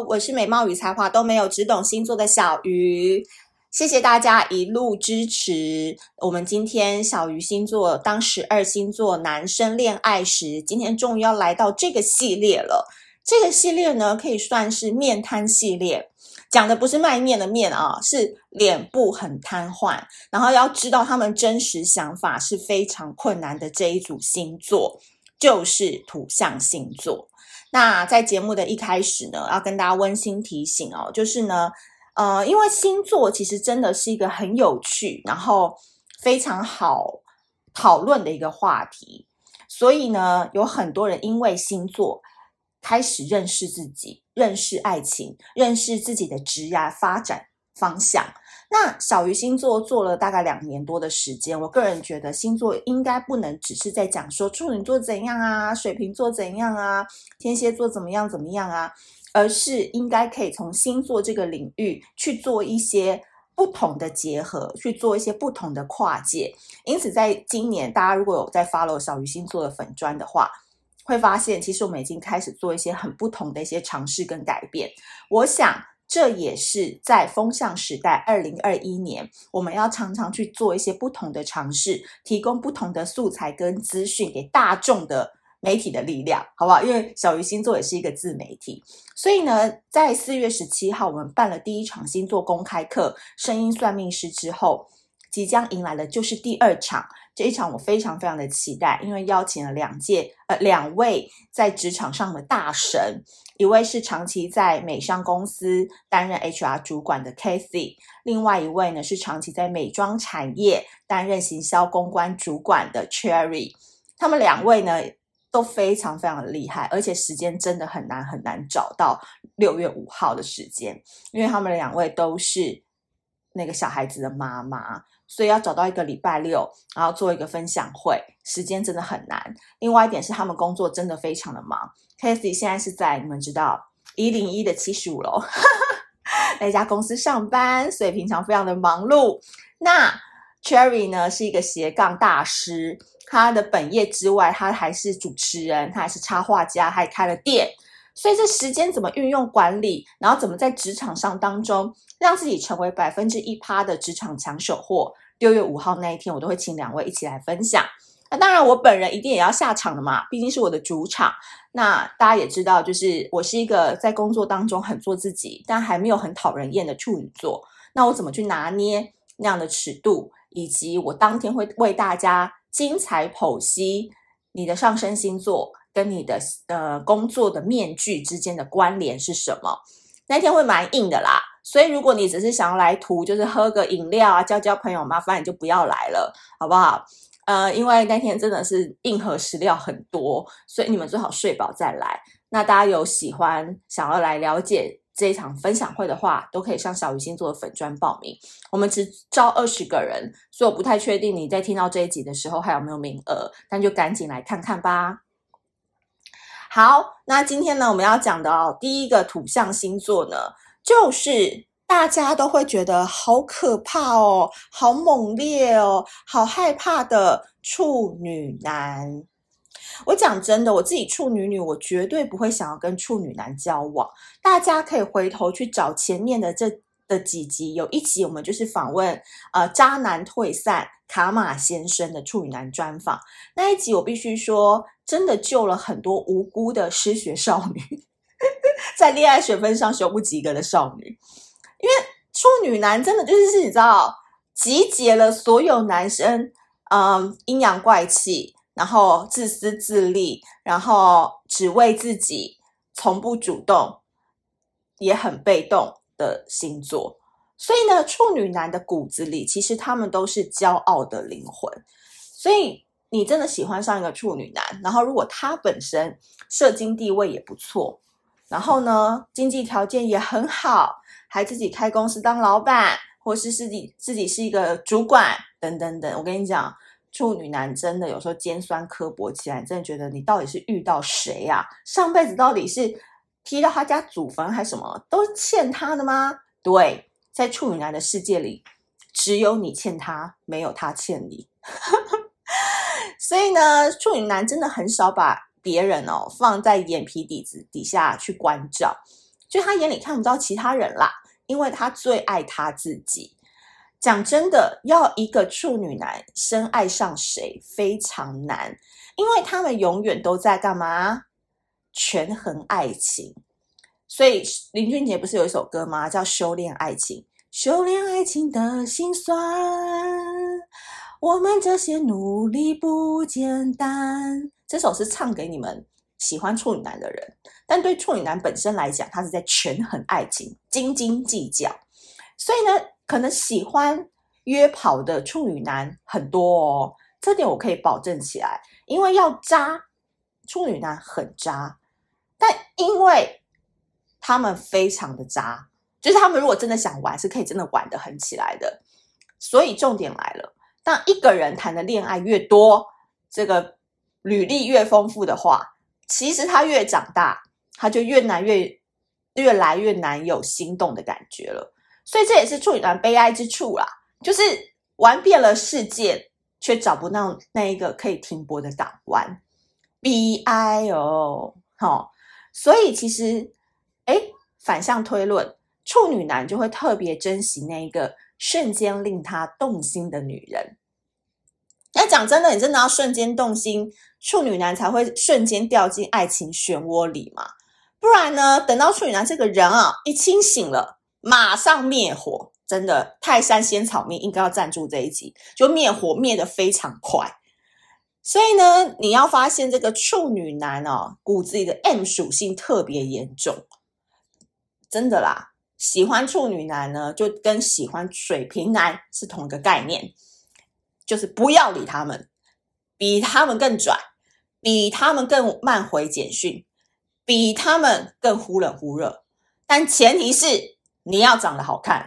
我是美貌与才华都没有，只懂星座的小鱼。谢谢大家一路支持。我们今天小鱼星座当十二星座男生恋爱时，今天终于要来到这个系列了。这个系列呢，可以算是面瘫系列，讲的不是卖面的面啊，是脸部很瘫痪，然后要知道他们真实想法是非常困难的这一组星座，就是土象星座。那在节目的一开始呢，要跟大家温馨提醒哦，就是呢。呃，因为星座其实真的是一个很有趣，然后非常好讨论的一个话题，所以呢，有很多人因为星座开始认识自己、认识爱情、认识自己的职业发展方向。那小鱼星座做了大概两年多的时间，我个人觉得星座应该不能只是在讲说处女座怎样啊，水瓶座怎样啊，天蝎座怎么样怎么样啊。而是应该可以从星座这个领域去做一些不同的结合，去做一些不同的跨界。因此，在今年，大家如果有在 follow 小鱼星座的粉专的话，会发现其实我们已经开始做一些很不同的一些尝试跟改变。我想，这也是在风向时代二零二一年，我们要常常去做一些不同的尝试，提供不同的素材跟资讯给大众的。媒体的力量，好不好？因为小鱼星座也是一个自媒体，所以呢，在四月十七号，我们办了第一场星座公开课《声音算命师》之后，即将迎来的就是第二场。这一场我非常非常的期待，因为邀请了两届呃两位在职场上的大神，一位是长期在美商公司担任 HR 主管的 Kathy，另外一位呢是长期在美妆产业担任行销公关主管的 Cherry。他们两位呢，都非常非常的厉害，而且时间真的很难很难找到六月五号的时间，因为他们两位都是那个小孩子的妈妈，所以要找到一个礼拜六，然后做一个分享会，时间真的很难。另外一点是，他们工作真的非常的忙。Kathy 现在是在你们知道一零一的七十五楼 那家公司上班，所以平常非常的忙碌。那 Cherry 呢是一个斜杠大师。他的本业之外，他还是主持人，他还是插画家，还开了店。所以这时间怎么运用管理，然后怎么在职场上当中让自己成为百分之一趴的职场抢手货？六月五号那一天，我都会请两位一起来分享。那当然，我本人一定也要下场的嘛，毕竟是我的主场。那大家也知道，就是我是一个在工作当中很做自己，但还没有很讨人厌的处女座。那我怎么去拿捏那样的尺度，以及我当天会为大家。精彩剖析你的上升星座跟你的呃工作的面具之间的关联是什么？那天会蛮硬的啦，所以如果你只是想要来图，就是喝个饮料啊，交交朋友，麻烦你就不要来了，好不好？呃，因为那天真的是硬核食料很多，所以你们最好睡饱再来。那大家有喜欢想要来了解这一场分享会的话，都可以上小鱼星座的粉专报名。我们只招二十个人，所以我不太确定你在听到这一集的时候还有没有名额，但就赶紧来看看吧。好，那今天呢，我们要讲的哦，第一个土象星座呢，就是大家都会觉得好可怕哦，好猛烈哦，好害怕的处女男。我讲真的，我自己处女女，我绝对不会想要跟处女男交往。大家可以回头去找前面的这的几集，有一集我们就是访问呃渣男退散卡玛先生的处女男专访。那一集我必须说，真的救了很多无辜的失学少女，在恋爱学分上修不及格的少女。因为处女男真的就是你知道，集结了所有男生嗯阴阳怪气。然后自私自利，然后只为自己，从不主动，也很被动的星座。所以呢，处女男的骨子里，其实他们都是骄傲的灵魂。所以你真的喜欢上一个处女男，然后如果他本身社经地位也不错，然后呢，经济条件也很好，还自己开公司当老板，或是自己自己是一个主管，等等等。我跟你讲。处女男真的有时候尖酸刻薄起来，真的觉得你到底是遇到谁呀？上辈子到底是踢到他家祖坟还是什么？都欠他的吗？对，在处女男的世界里，只有你欠他，没有他欠你。所以呢，处女男真的很少把别人哦放在眼皮底子底下去关照。就他眼里看不到其他人啦，因为他最爱他自己。讲真的，要一个处女男深爱上谁非常难，因为他们永远都在干嘛？权衡爱情。所以林俊杰不是有一首歌吗？叫《修炼爱情》，修炼爱情的辛酸，我们这些努力不简单。这首是唱给你们喜欢处女男的人，但对处女男本身来讲，他是在权衡爱情，斤斤计较。所以呢，可能喜欢约跑的处女男很多哦，这点我可以保证起来。因为要渣，处女男很渣，但因为他们非常的渣，就是他们如果真的想玩，是可以真的玩得很起来的。所以重点来了，当一个人谈的恋爱越多，这个履历越丰富的话，其实他越长大，他就越难越越来越难有心动的感觉了。所以这也是处女男悲哀之处啦，就是玩遍了世界，却找不到那一个可以停泊的港湾，悲哀哦。好，所以其实，哎，反向推论，处女男就会特别珍惜那一个瞬间令他动心的女人。那讲真的，你真的要瞬间动心，处女男才会瞬间掉进爱情漩涡里嘛？不然呢，等到处女男这个人啊一清醒了。马上灭火，真的泰山仙草蜜应该要赞助这一集，就灭火灭得非常快。所以呢，你要发现这个处女男哦，骨子里的 M 属性特别严重，真的啦。喜欢处女男呢，就跟喜欢水瓶男是同一个概念，就是不要理他们，比他们更拽，比他们更慢回简讯，比他们更忽冷忽热，但前提是。你要长得好看，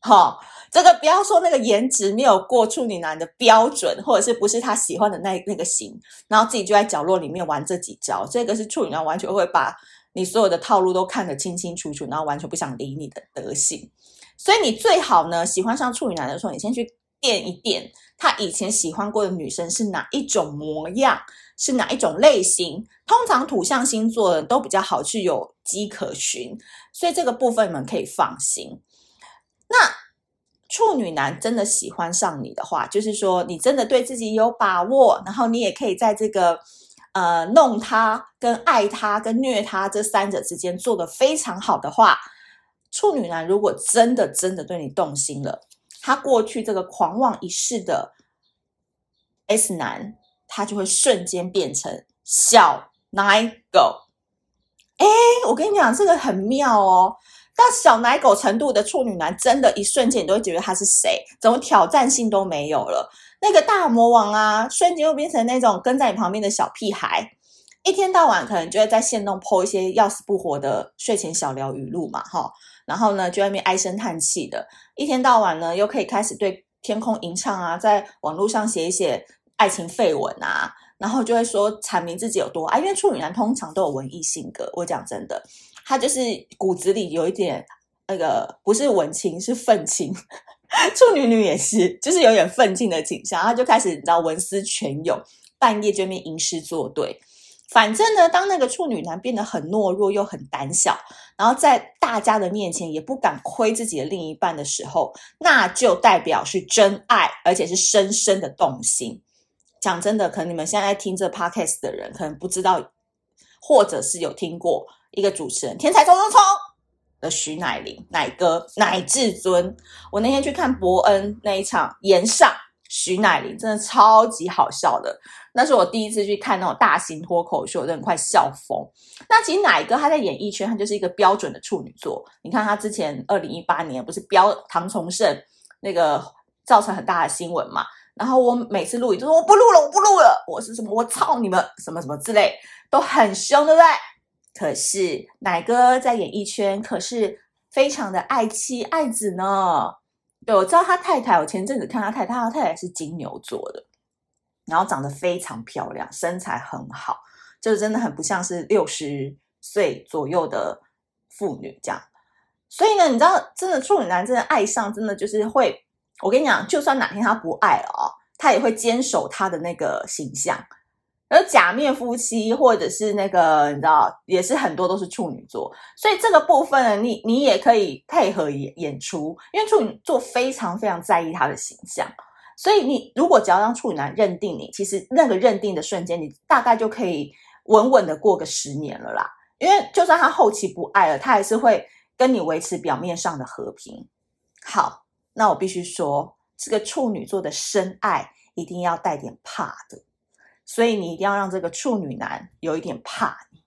哈、哦，这个不要说那个颜值没有过处女男的标准，或者是不是他喜欢的那那个型，然后自己就在角落里面玩这几招，这个是处女男完全会把你所有的套路都看得清清楚楚，然后完全不想理你的德性。所以你最好呢，喜欢上处女男的时候，你先去垫一垫他以前喜欢过的女生是哪一种模样，是哪一种类型。通常土象星座的都比较好去有迹可循。所以这个部分你们可以放心。那处女男真的喜欢上你的话，就是说你真的对自己有把握，然后你也可以在这个呃弄他、跟爱他、跟虐他这三者之间做得非常好的话，处女男如果真的真的对你动心了，他过去这个狂妄一世的 S 男，他就会瞬间变成小奶狗。哎，我跟你讲，这个很妙哦。到小奶狗程度的处女男，真的，一瞬间你都会觉得他是谁？怎么挑战性都没有了？那个大魔王啊，瞬间又变成那种跟在你旁边的小屁孩，一天到晚可能就会在限动 po 一些要死不活的睡前小聊语录嘛，哈。然后呢，就在那边唉声叹气的，一天到晚呢，又可以开始对天空吟唱啊，在网络上写一写爱情废文啊。然后就会说阐明自己有多爱，因为处女男通常都有文艺性格。我讲真的，他就是骨子里有一点那个不是文青，是愤青。处女女也是，就是有点愤青的倾向。他就开始你知道文思泉涌，半夜就面吟诗作对。反正呢，当那个处女男变得很懦弱又很胆小，然后在大家的面前也不敢亏自己的另一半的时候，那就代表是真爱，而且是深深的动心。讲真的，可能你们现在在听这 podcast 的人，可能不知道，或者是有听过一个主持人天才冲冲冲的徐乃麟，乃哥乃至尊。我那天去看伯恩那一场炎上徐乃麟，真的超级好笑的。那是我第一次去看那种大型脱口秀，真的快笑疯。那其实乃哥他在演艺圈，他就是一个标准的处女座。你看他之前二零一八年不是标唐崇圣那个造成很大的新闻嘛？然后我每次录影就说我不录了，我不录了，我是什么？我操你们什么什么之类，都很凶，对不对？可是奶哥在演艺圈可是非常的爱妻爱子呢。对，我知道他太太，我前阵子看他太太，他太太是金牛座的，然后长得非常漂亮，身材很好，就是真的很不像是六十岁左右的妇女这样。所以呢，你知道，真的处女男真的爱上，真的就是会。我跟你讲，就算哪天他不爱了哦，他也会坚守他的那个形象。而假面夫妻或者是那个你知道，也是很多都是处女座，所以这个部分呢，你你也可以配合演演出，因为处女座非常非常在意他的形象，所以你如果只要让处女男认定你，其实那个认定的瞬间，你大概就可以稳稳的过个十年了啦。因为就算他后期不爱了，他还是会跟你维持表面上的和平。好，那我必须说，这个处女座的深爱一定要带点怕的。所以你一定要让这个处女男有一点怕你，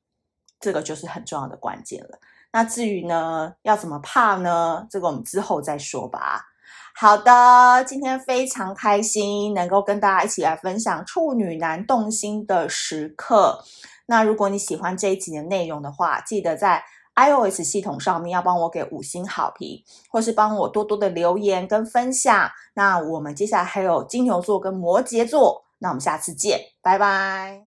这个就是很重要的关键了。那至于呢，要怎么怕呢？这个我们之后再说吧。好的，今天非常开心能够跟大家一起来分享处女男动心的时刻。那如果你喜欢这一集的内容的话，记得在 iOS 系统上面要帮我给五星好评，或是帮我多多的留言跟分享。那我们接下来还有金牛座跟摩羯座。那我们下次见，拜拜。